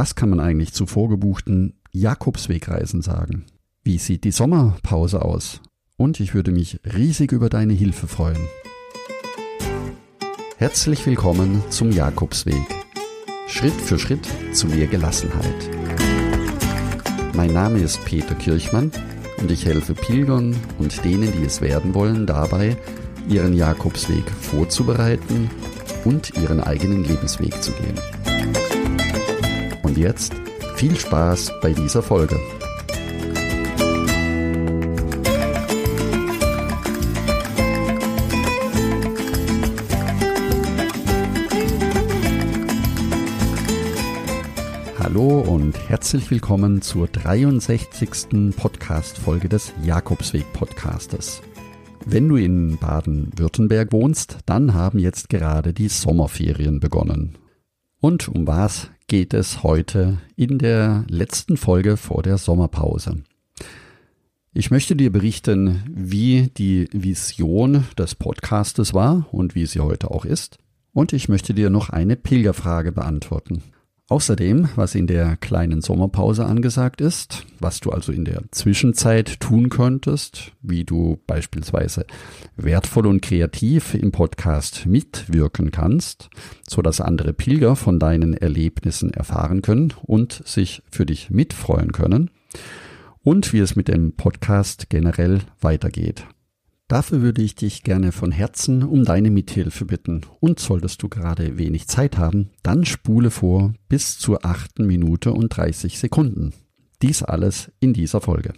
Was kann man eigentlich zu vorgebuchten Jakobswegreisen sagen? Wie sieht die Sommerpause aus? Und ich würde mich riesig über deine Hilfe freuen. Herzlich willkommen zum Jakobsweg. Schritt für Schritt zu mehr Gelassenheit. Mein Name ist Peter Kirchmann und ich helfe Pilgern und denen, die es werden wollen, dabei, ihren Jakobsweg vorzubereiten und ihren eigenen Lebensweg zu gehen. Und jetzt viel Spaß bei dieser Folge. Hallo und herzlich willkommen zur 63. Podcast-Folge des Jakobsweg-Podcastes. Wenn du in Baden-Württemberg wohnst, dann haben jetzt gerade die Sommerferien begonnen. Und um was geht es heute in der letzten Folge vor der Sommerpause? Ich möchte dir berichten, wie die Vision des Podcastes war und wie sie heute auch ist. Und ich möchte dir noch eine Pilgerfrage beantworten. Außerdem, was in der kleinen Sommerpause angesagt ist, was du also in der Zwischenzeit tun könntest, wie du beispielsweise wertvoll und kreativ im Podcast mitwirken kannst, so dass andere Pilger von deinen Erlebnissen erfahren können und sich für dich mitfreuen können und wie es mit dem Podcast generell weitergeht. Dafür würde ich dich gerne von Herzen um deine Mithilfe bitten. Und solltest du gerade wenig Zeit haben, dann spule vor bis zur achten Minute und 30 Sekunden. Dies alles in dieser Folge.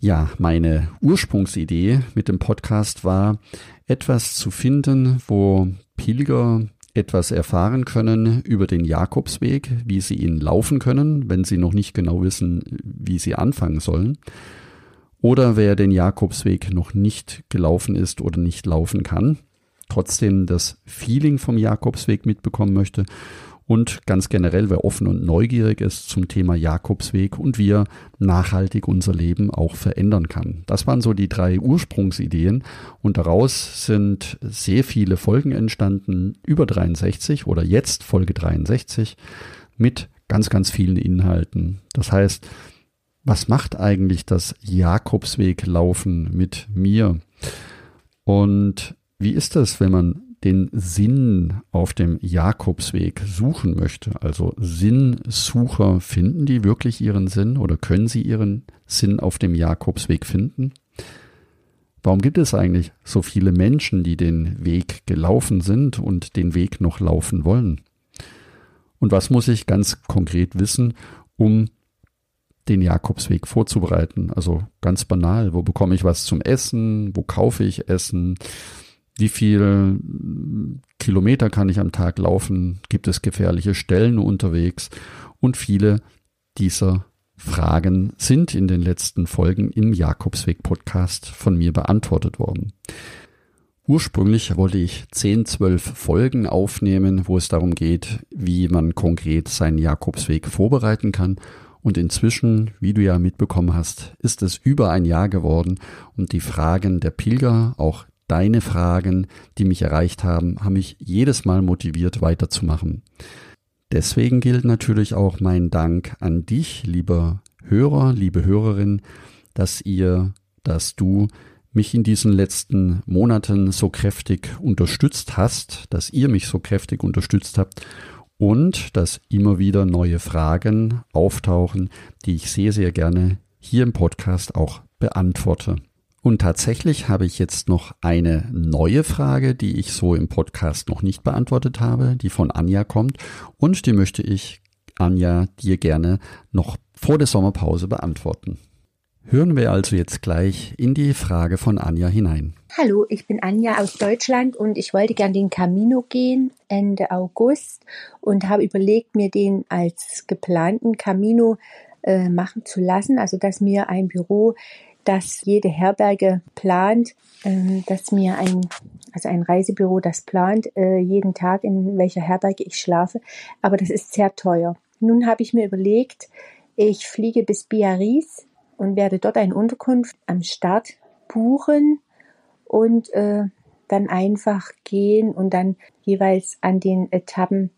Ja, meine Ursprungsidee mit dem Podcast war, etwas zu finden, wo Pilger etwas erfahren können über den Jakobsweg, wie sie ihn laufen können, wenn sie noch nicht genau wissen, wie sie anfangen sollen oder wer den Jakobsweg noch nicht gelaufen ist oder nicht laufen kann, trotzdem das Feeling vom Jakobsweg mitbekommen möchte und ganz generell, wer offen und neugierig ist zum Thema Jakobsweg und wie er nachhaltig unser Leben auch verändern kann. Das waren so die drei Ursprungsideen und daraus sind sehr viele Folgen entstanden, über 63 oder jetzt Folge 63 mit ganz, ganz vielen Inhalten. Das heißt, was macht eigentlich das Jakobsweglaufen mit mir? Und wie ist das, wenn man den Sinn auf dem Jakobsweg suchen möchte? Also Sinnsucher, finden die wirklich ihren Sinn oder können sie ihren Sinn auf dem Jakobsweg finden? Warum gibt es eigentlich so viele Menschen, die den Weg gelaufen sind und den Weg noch laufen wollen? Und was muss ich ganz konkret wissen, um den Jakobsweg vorzubereiten. Also ganz banal, wo bekomme ich was zum Essen, wo kaufe ich Essen, wie viel Kilometer kann ich am Tag laufen, gibt es gefährliche Stellen unterwegs? Und viele dieser Fragen sind in den letzten Folgen im Jakobsweg Podcast von mir beantwortet worden. Ursprünglich wollte ich 10, 12 Folgen aufnehmen, wo es darum geht, wie man konkret seinen Jakobsweg vorbereiten kann und inzwischen, wie du ja mitbekommen hast, ist es über ein Jahr geworden und die Fragen der Pilger, auch deine Fragen, die mich erreicht haben, haben mich jedes Mal motiviert weiterzumachen. Deswegen gilt natürlich auch mein Dank an dich, lieber Hörer, liebe Hörerin, dass ihr, dass du mich in diesen letzten Monaten so kräftig unterstützt hast, dass ihr mich so kräftig unterstützt habt und dass immer wieder neue Fragen auftauchen, die ich sehr, sehr gerne hier im Podcast auch beantworte. Und tatsächlich habe ich jetzt noch eine neue Frage, die ich so im Podcast noch nicht beantwortet habe, die von Anja kommt und die möchte ich, Anja, dir gerne noch vor der Sommerpause beantworten. Hören wir also jetzt gleich in die Frage von Anja hinein. Hallo, ich bin Anja aus Deutschland und ich wollte gern den Camino gehen Ende August und habe überlegt, mir den als geplanten Camino äh, machen zu lassen. Also, dass mir ein Büro, das jede Herberge plant, äh, dass mir ein, also ein Reisebüro, das plant, äh, jeden Tag, in welcher Herberge ich schlafe. Aber das ist sehr teuer. Nun habe ich mir überlegt, ich fliege bis Biarritz und werde dort eine Unterkunft am Start buchen und äh, dann einfach gehen und dann jeweils an den Etappen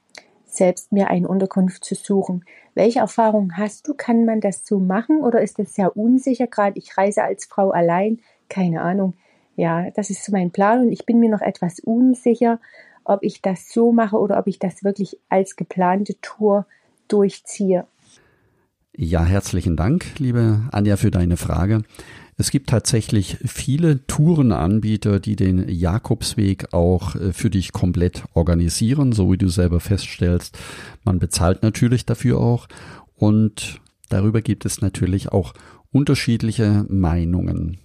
selbst mir eine Unterkunft zu suchen. Welche Erfahrungen hast du? Kann man das so machen oder ist das sehr unsicher? Gerade ich reise als Frau allein, keine Ahnung. Ja, das ist so mein Plan und ich bin mir noch etwas unsicher, ob ich das so mache oder ob ich das wirklich als geplante Tour durchziehe. Ja, herzlichen Dank, liebe Anja, für deine Frage. Es gibt tatsächlich viele Tourenanbieter, die den Jakobsweg auch äh, für dich komplett organisieren, so wie du selber feststellst. Man bezahlt natürlich dafür auch und darüber gibt es natürlich auch unterschiedliche Meinungen.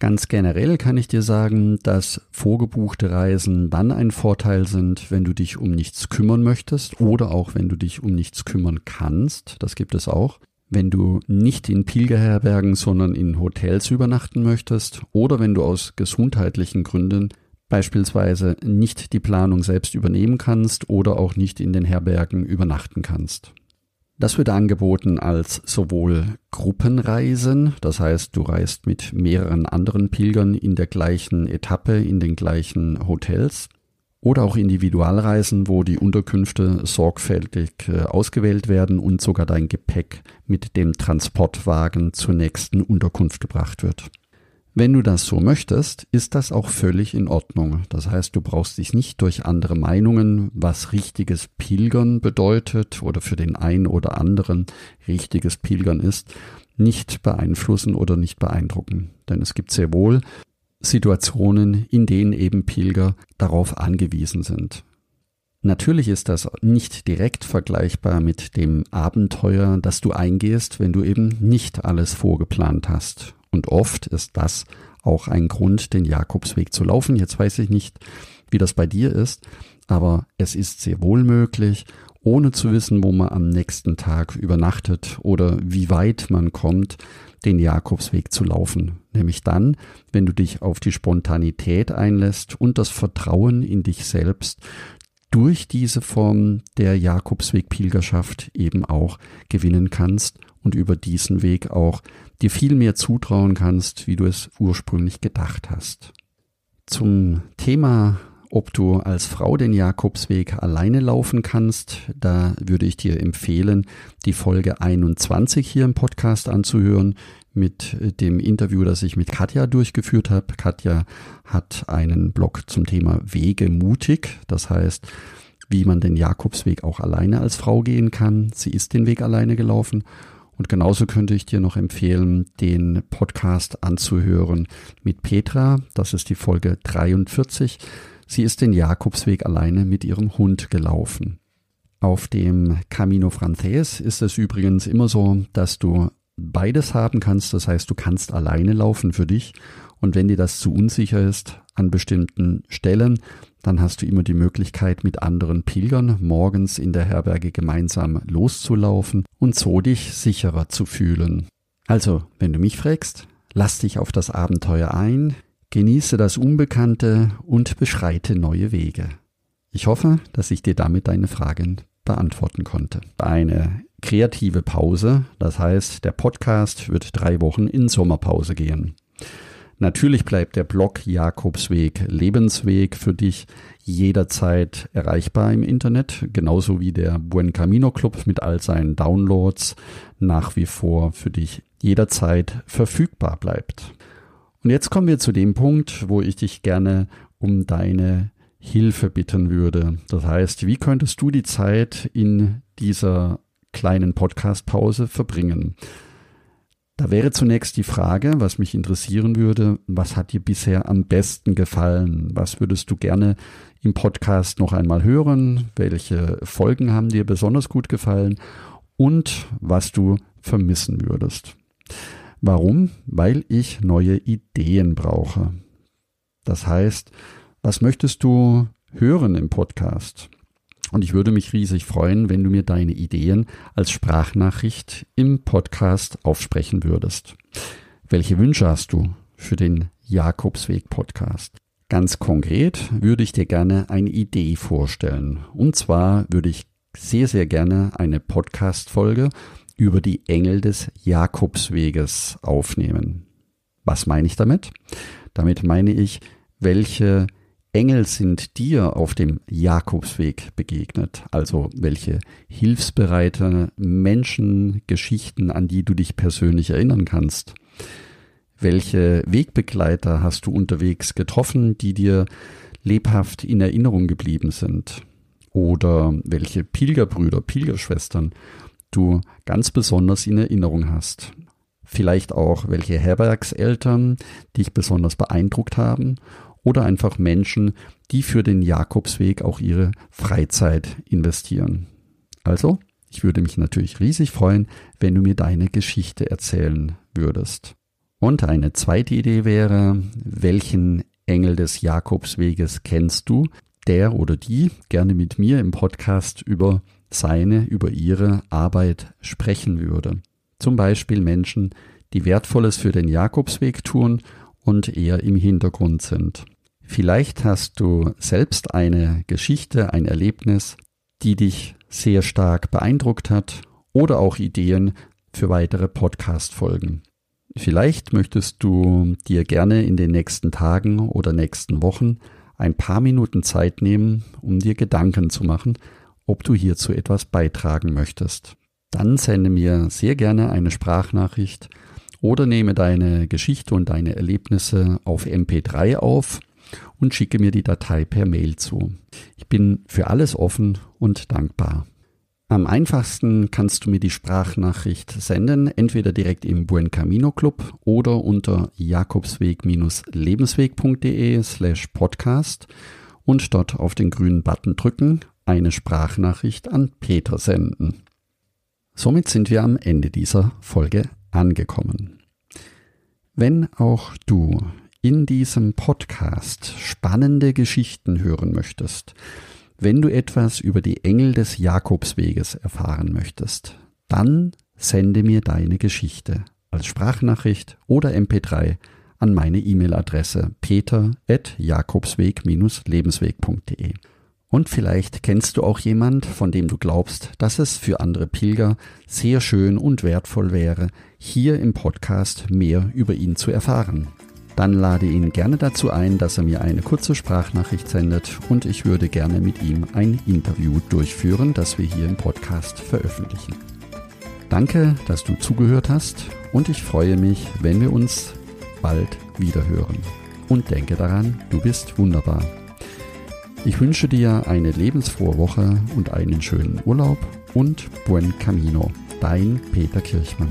Ganz generell kann ich dir sagen, dass vorgebuchte Reisen dann ein Vorteil sind, wenn du dich um nichts kümmern möchtest oder auch wenn du dich um nichts kümmern kannst. Das gibt es auch. Wenn du nicht in Pilgerherbergen, sondern in Hotels übernachten möchtest oder wenn du aus gesundheitlichen Gründen beispielsweise nicht die Planung selbst übernehmen kannst oder auch nicht in den Herbergen übernachten kannst. Das wird angeboten als sowohl Gruppenreisen, das heißt, du reist mit mehreren anderen Pilgern in der gleichen Etappe in den gleichen Hotels, oder auch Individualreisen, wo die Unterkünfte sorgfältig äh, ausgewählt werden und sogar dein Gepäck mit dem Transportwagen zur nächsten Unterkunft gebracht wird. Wenn du das so möchtest, ist das auch völlig in Ordnung. Das heißt, du brauchst dich nicht durch andere Meinungen, was richtiges Pilgern bedeutet oder für den einen oder anderen richtiges Pilgern ist, nicht beeinflussen oder nicht beeindrucken. Denn es gibt sehr wohl Situationen, in denen eben Pilger darauf angewiesen sind. Natürlich ist das nicht direkt vergleichbar mit dem Abenteuer, das du eingehst, wenn du eben nicht alles vorgeplant hast. Und oft ist das auch ein Grund, den Jakobsweg zu laufen. Jetzt weiß ich nicht, wie das bei dir ist, aber es ist sehr wohl möglich, ohne zu wissen, wo man am nächsten Tag übernachtet oder wie weit man kommt, den Jakobsweg zu laufen. Nämlich dann, wenn du dich auf die Spontanität einlässt und das Vertrauen in dich selbst durch diese Form der Jakobsweg-Pilgerschaft eben auch gewinnen kannst und über diesen Weg auch dir viel mehr zutrauen kannst, wie du es ursprünglich gedacht hast. Zum Thema, ob du als Frau den Jakobsweg alleine laufen kannst, da würde ich dir empfehlen, die Folge 21 hier im Podcast anzuhören mit dem Interview, das ich mit Katja durchgeführt habe. Katja hat einen Blog zum Thema Wege mutig, das heißt, wie man den Jakobsweg auch alleine als Frau gehen kann. Sie ist den Weg alleine gelaufen und genauso könnte ich dir noch empfehlen, den Podcast anzuhören mit Petra. Das ist die Folge 43. Sie ist den Jakobsweg alleine mit ihrem Hund gelaufen. Auf dem Camino Frances ist es übrigens immer so, dass du beides haben kannst. Das heißt, du kannst alleine laufen für dich. Und wenn dir das zu unsicher ist an bestimmten Stellen, dann hast du immer die Möglichkeit, mit anderen Pilgern morgens in der Herberge gemeinsam loszulaufen und so dich sicherer zu fühlen. Also, wenn du mich fragst, lass dich auf das Abenteuer ein, genieße das Unbekannte und beschreite neue Wege. Ich hoffe, dass ich dir damit deine Fragen beantworten konnte. Eine kreative Pause, das heißt, der Podcast wird drei Wochen in Sommerpause gehen. Natürlich bleibt der Blog Jakobsweg Lebensweg für dich jederzeit erreichbar im Internet, genauso wie der Buen Camino Club mit all seinen Downloads nach wie vor für dich jederzeit verfügbar bleibt. Und jetzt kommen wir zu dem Punkt, wo ich dich gerne um deine Hilfe bitten würde. Das heißt, wie könntest du die Zeit in dieser kleinen Podcast-Pause verbringen? Da wäre zunächst die Frage, was mich interessieren würde, was hat dir bisher am besten gefallen? Was würdest du gerne im Podcast noch einmal hören? Welche Folgen haben dir besonders gut gefallen? Und was du vermissen würdest? Warum? Weil ich neue Ideen brauche. Das heißt, was möchtest du hören im Podcast? Und ich würde mich riesig freuen, wenn du mir deine Ideen als Sprachnachricht im Podcast aufsprechen würdest. Welche Wünsche hast du für den Jakobsweg Podcast? Ganz konkret würde ich dir gerne eine Idee vorstellen. Und zwar würde ich sehr, sehr gerne eine Podcast-Folge über die Engel des Jakobsweges aufnehmen. Was meine ich damit? Damit meine ich, welche Engel sind dir auf dem Jakobsweg begegnet? Also welche hilfsbereite Menschen, Geschichten, an die du dich persönlich erinnern kannst? Welche Wegbegleiter hast du unterwegs getroffen, die dir lebhaft in Erinnerung geblieben sind? Oder welche Pilgerbrüder, Pilgerschwestern du ganz besonders in Erinnerung hast? Vielleicht auch welche Herbergseltern dich besonders beeindruckt haben oder einfach Menschen, die für den Jakobsweg auch ihre Freizeit investieren. Also, ich würde mich natürlich riesig freuen, wenn du mir deine Geschichte erzählen würdest. Und eine zweite Idee wäre, welchen Engel des Jakobsweges kennst du, der oder die gerne mit mir im Podcast über seine, über ihre Arbeit sprechen würde. Zum Beispiel Menschen, die Wertvolles für den Jakobsweg tun und eher im Hintergrund sind. Vielleicht hast du selbst eine Geschichte, ein Erlebnis, die dich sehr stark beeindruckt hat oder auch Ideen für weitere Podcast-Folgen. Vielleicht möchtest du dir gerne in den nächsten Tagen oder nächsten Wochen ein paar Minuten Zeit nehmen, um dir Gedanken zu machen, ob du hierzu etwas beitragen möchtest. Dann sende mir sehr gerne eine Sprachnachricht oder nehme deine Geschichte und deine Erlebnisse auf MP3 auf und schicke mir die Datei per Mail zu. Ich bin für alles offen und dankbar. Am einfachsten kannst du mir die Sprachnachricht senden, entweder direkt im Buen Camino Club oder unter jakobsweg-lebensweg.de slash podcast und dort auf den grünen Button drücken, eine Sprachnachricht an Peter senden. Somit sind wir am Ende dieser Folge angekommen. Wenn auch du in diesem Podcast spannende Geschichten hören möchtest, wenn du etwas über die Engel des Jakobsweges erfahren möchtest, dann sende mir deine Geschichte als Sprachnachricht oder MP3 an meine E-Mail-Adresse peter.jakobsweg-lebensweg.de. Und vielleicht kennst du auch jemand, von dem du glaubst, dass es für andere Pilger sehr schön und wertvoll wäre, hier im Podcast mehr über ihn zu erfahren dann lade ihn gerne dazu ein, dass er mir eine kurze Sprachnachricht sendet und ich würde gerne mit ihm ein Interview durchführen, das wir hier im Podcast veröffentlichen. Danke, dass du zugehört hast und ich freue mich, wenn wir uns bald wiederhören. Und denke daran, du bist wunderbar. Ich wünsche dir eine lebensfrohe Woche und einen schönen Urlaub und buen camino. Dein Peter Kirchmann.